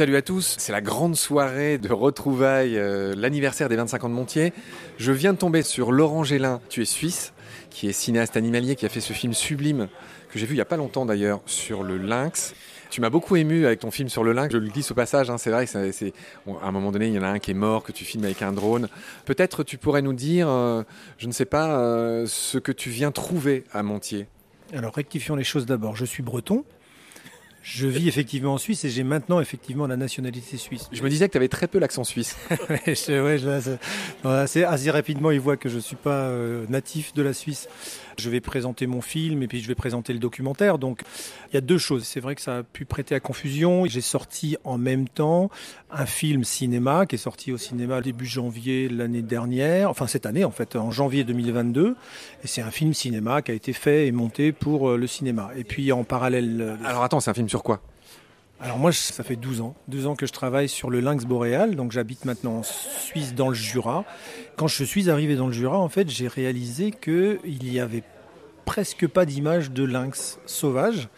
Salut à tous, c'est la grande soirée de retrouvailles, euh, l'anniversaire des 25 ans de Montier. Je viens de tomber sur Laurent Gélin, tu es suisse, qui est cinéaste animalier, qui a fait ce film sublime, que j'ai vu il n'y a pas longtemps d'ailleurs, sur le lynx. Tu m'as beaucoup ému avec ton film sur le lynx, je le glisse au passage, hein, c'est vrai que c'est, bon, à un moment donné, il y en a un qui est mort, que tu filmes avec un drone. Peut-être tu pourrais nous dire, euh, je ne sais pas, euh, ce que tu viens trouver à Montier. Alors rectifions les choses d'abord, je suis breton, je vis effectivement en Suisse et j'ai maintenant effectivement la nationalité suisse. Je me disais que tu avais très peu l'accent suisse. ouais, je, assez, assez, rapidement, ils voient que je ne suis pas euh, natif de la Suisse. Je vais présenter mon film et puis je vais présenter le documentaire. Donc il y a deux choses. C'est vrai que ça a pu prêter à confusion. J'ai sorti en même temps un film cinéma qui est sorti au cinéma début janvier l'année dernière, enfin cette année en fait, en janvier 2022. Et c'est un film cinéma qui a été fait et monté pour euh, le cinéma. Et puis en parallèle. Alors attends, c'est un film sur quoi? Alors moi, ça fait 12 ans, 12 ans que je travaille sur le lynx boréal, donc j'habite maintenant en Suisse dans le Jura. Quand je suis arrivé dans le Jura, en fait, j'ai réalisé qu'il y avait presque pas d'images de lynx sauvages.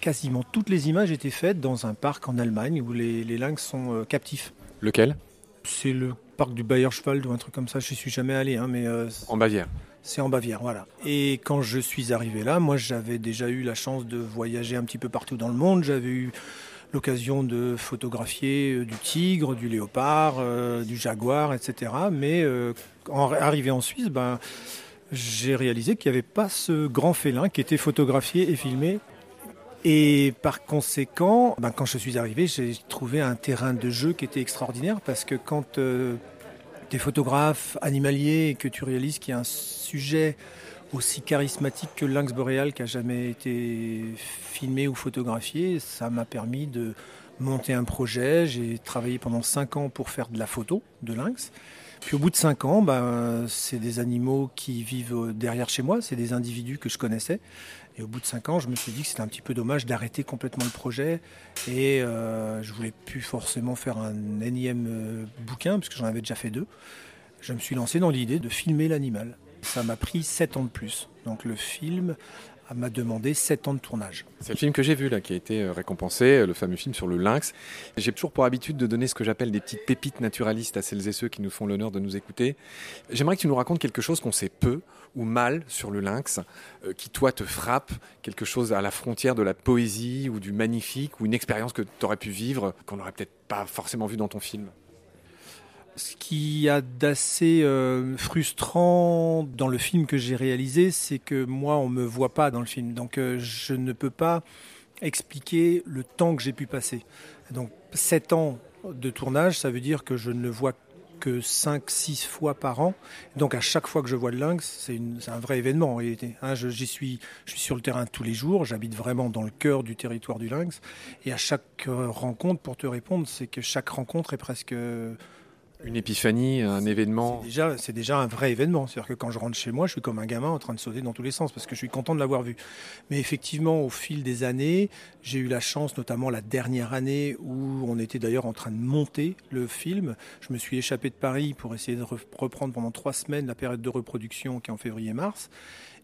Quasiment toutes les images étaient faites dans un parc en Allemagne où les, lynx sont euh, captifs. Lequel? C'est le parc du Bayerschwald ou un truc comme ça, je suis jamais allé. Hein, mais, euh, en Bavière c'est en Bavière, voilà. Et quand je suis arrivé là, moi j'avais déjà eu la chance de voyager un petit peu partout dans le monde. J'avais eu l'occasion de photographier euh, du tigre, du léopard, euh, du jaguar, etc. Mais euh, en, arrivé en Suisse, ben, j'ai réalisé qu'il n'y avait pas ce grand félin qui était photographié et filmé. Et par conséquent, ben, quand je suis arrivé, j'ai trouvé un terrain de jeu qui était extraordinaire parce que quand tu es photographe et que tu réalises qu'il y a un sujet aussi charismatique que lynx boréal qui a jamais été filmé ou photographié. Ça m'a permis de monter un projet. J'ai travaillé pendant cinq ans pour faire de la photo de lynx. Puis au bout de cinq ans, ben, c'est des animaux qui vivent derrière chez moi, c'est des individus que je connaissais. Et au bout de cinq ans, je me suis dit que c'était un petit peu dommage d'arrêter complètement le projet. Et euh, je voulais plus forcément faire un énième euh, bouquin, puisque j'en avais déjà fait deux. Je me suis lancé dans l'idée de filmer l'animal. Ça m'a pris 7 ans de plus. Donc le film m'a demandé 7 ans de tournage. C'est le film que j'ai vu là qui a été euh, récompensé, euh, le fameux film sur le lynx. J'ai toujours pour habitude de donner ce que j'appelle des petites pépites naturalistes à celles et ceux qui nous font l'honneur de nous écouter. J'aimerais que tu nous racontes quelque chose qu'on sait peu ou mal sur le lynx, euh, qui toi te frappe, quelque chose à la frontière de la poésie ou du magnifique, ou une expérience que tu aurais pu vivre qu'on n'aurait peut-être pas forcément vu dans ton film. Ce qui a d'assez euh, frustrant dans le film que j'ai réalisé, c'est que moi, on ne me voit pas dans le film. Donc, euh, je ne peux pas expliquer le temps que j'ai pu passer. Donc, 7 ans de tournage, ça veut dire que je ne le vois que 5-6 fois par an. Donc, à chaque fois que je vois le lynx, c'est un vrai événement en réalité. Hein, suis, je suis sur le terrain tous les jours, j'habite vraiment dans le cœur du territoire du lynx. Et à chaque euh, rencontre, pour te répondre, c'est que chaque rencontre est presque une épiphanie, un événement C'est déjà, c'est déjà un vrai événement. C'est-à-dire que quand je rentre chez moi, je suis comme un gamin en train de sauter dans tous les sens parce que je suis content de l'avoir vu. Mais effectivement, au fil des années, j'ai eu la chance, notamment la dernière année où on était d'ailleurs en train de monter le film. Je me suis échappé de Paris pour essayer de reprendre pendant trois semaines la période de reproduction qui est en février-mars.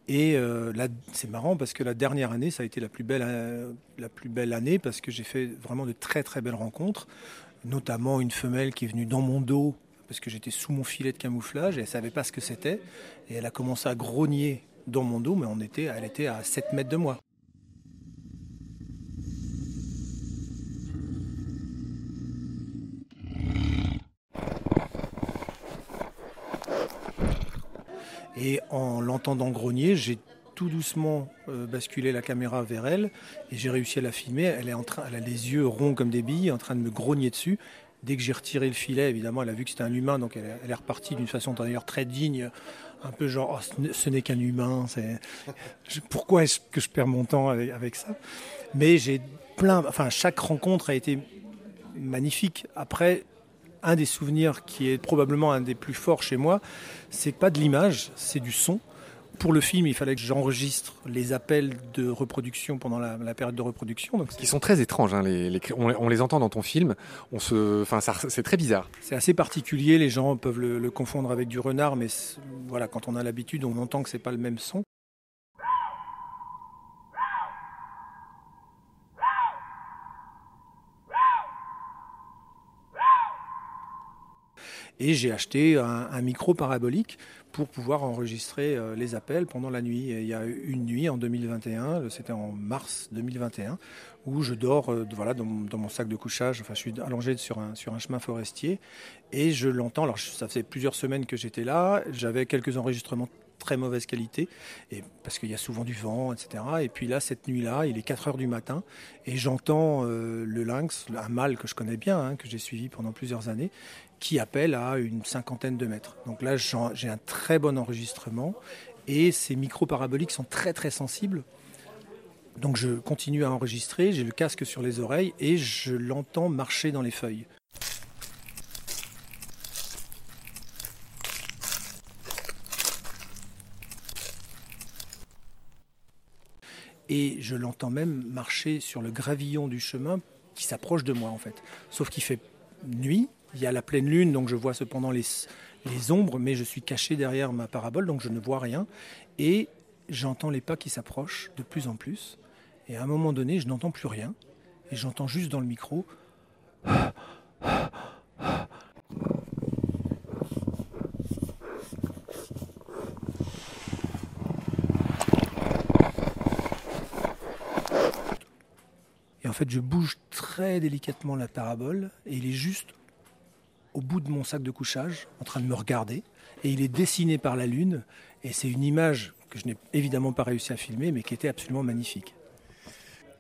Et euh, là, c'est marrant parce que la dernière année, ça a été la plus belle, euh, la plus belle année parce que j'ai fait vraiment de très très belles rencontres notamment une femelle qui est venue dans mon dos parce que j'étais sous mon filet de camouflage et elle savait pas ce que c'était et elle a commencé à grogner dans mon dos mais on était, elle était à 7 mètres de moi. Et en l'entendant grogner, j'ai tout doucement euh, basculer la caméra vers elle et j'ai réussi à la filmer. Elle, est en train, elle a les yeux ronds comme des billes, en train de me grogner dessus. Dès que j'ai retiré le filet, évidemment, elle a vu que c'était un humain, donc elle, est repartie d'une façon d'ailleurs très digne, un peu genre oh, ce n'est qu'un humain. pourquoi est-ce que je perds mon temps avec, avec ça? Mais j'ai plein, enfin chaque rencontre a été magnifique. Après, un des souvenirs qui est probablement un des plus forts chez moi, c'est pas de l'image, c'est du son. Pour le film, il fallait que j'enregistre les appels de reproduction pendant la, période de reproduction. Donc qui sont très étranges. Hein, les, on, les entend dans ton film. On se, enfin, c'est très bizarre. C'est assez particulier. Les gens peuvent le, confondre avec du renard, mais voilà, quand on a l'habitude, on entend que c'est pas le même son. Et j'ai acheté un, micro parabolique pour pouvoir enregistrer euh, les appels pendant la nuit. il y a une nuit en 2021, c'était en mars 2021, où je dors euh, voilà, dans, mon sac de couchage. Enfin, je suis allongé sur un, sur un chemin forestier et je l'entends. Alors, ça fait plusieurs semaines que j'étais là. J'avais quelques enregistrements très mauvaise qualité, et parce qu'il y a souvent du vent, etc. Et puis là, cette nuit-là, il est 4 heures du matin, et j'entends euh, le lynx, un mâle que je connais bien, hein, que j'ai suivi pendant plusieurs années, qui appelle à une cinquantaine de mètres. Donc là, j'ai un très bon enregistrement et ces micros paraboliques sont très très sensibles. Donc je continue à enregistrer, j'ai le casque sur les oreilles et je l'entends marcher dans les feuilles. Et je l'entends même marcher sur le gravillon du chemin qui s'approche de moi en fait. Sauf qu'il fait nuit, il y a la pleine lune, donc je vois cependant les, ombres, mais je suis caché derrière ma parabole, donc je ne vois rien. Et j'entends les pas qui s'approchent de plus en plus. Et à un moment donné, je n'entends plus rien. Et j'entends juste dans le micro. Fait, je bouge très délicatement la parabole et il est juste au bout de mon sac de couchage, en train de me regarder. Et il est dessiné par la lune. Et c'est une image que je n'ai évidemment pas réussi à filmer, mais qui était absolument magnifique.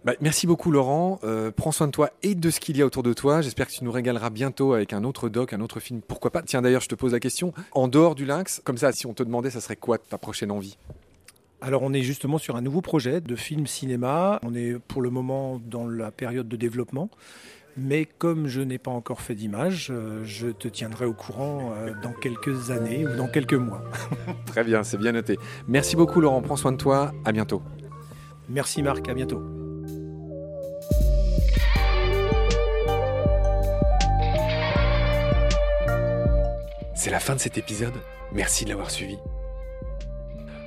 Bah, merci beaucoup Laurent. Euh, prends soin de toi et de ce qu'il y a autour de toi. J'espère que tu nous régaleras bientôt avec un autre doc, un autre film. Pourquoi pas? Tiens d'ailleurs, je te pose la question. En dehors du lynx, comme ça, si on te demandait, ça serait quoi ta prochaine envie? Alors on est justement sur un nouveau projet de film cinéma. On est pour le moment dans la période de développement. Mais comme je n'ai pas encore fait d'image, euh, je te tiendrai au courant euh, dans quelques années ou dans quelques mois. Très bien, c'est bien noté. Merci beaucoup Laurent, prends soin de toi, à bientôt. Merci Marc, à bientôt. C'est la fin de cet épisode, merci de l'avoir suivi.